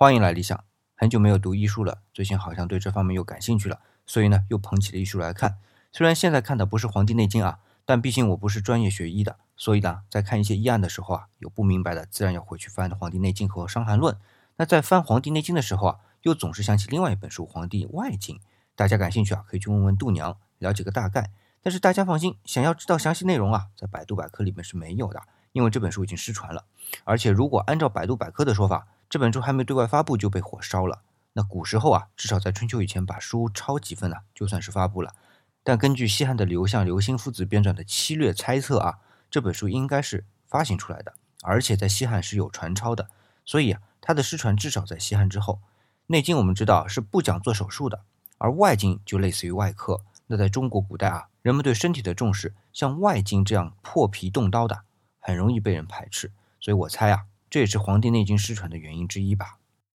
欢迎来理想。很久没有读医书了，最近好像对这方面又感兴趣了，所以呢又捧起了医书来看。虽然现在看的不是《黄帝内经》啊，但毕竟我不是专业学医的，所以呢在看一些医案的时候啊，有不明白的，自然要回去翻《黄帝内经》和《伤寒论》。那在翻《黄帝内经》的时候啊，又总是想起另外一本书《黄帝外经》。大家感兴趣啊，可以去问问度娘，了解个大概。但是大家放心，想要知道详细内容啊，在百度百科里面是没有的，因为这本书已经失传了。而且如果按照百度百科的说法，这本书还没对外发布就被火烧了。那古时候啊，至少在春秋以前，把书抄几份呢，就算是发布了。但根据西汉的刘向、刘歆父子编撰的《七略》猜测啊，这本书应该是发行出来的，而且在西汉是有传抄的。所以啊，它的失传至少在西汉之后。《内经》我们知道是不讲做手术的，而外经就类似于外科。那在中国古代啊，人们对身体的重视，像外经这样破皮动刀的，很容易被人排斥。所以我猜啊。这也是《黄帝内经》失传的原因之一吧。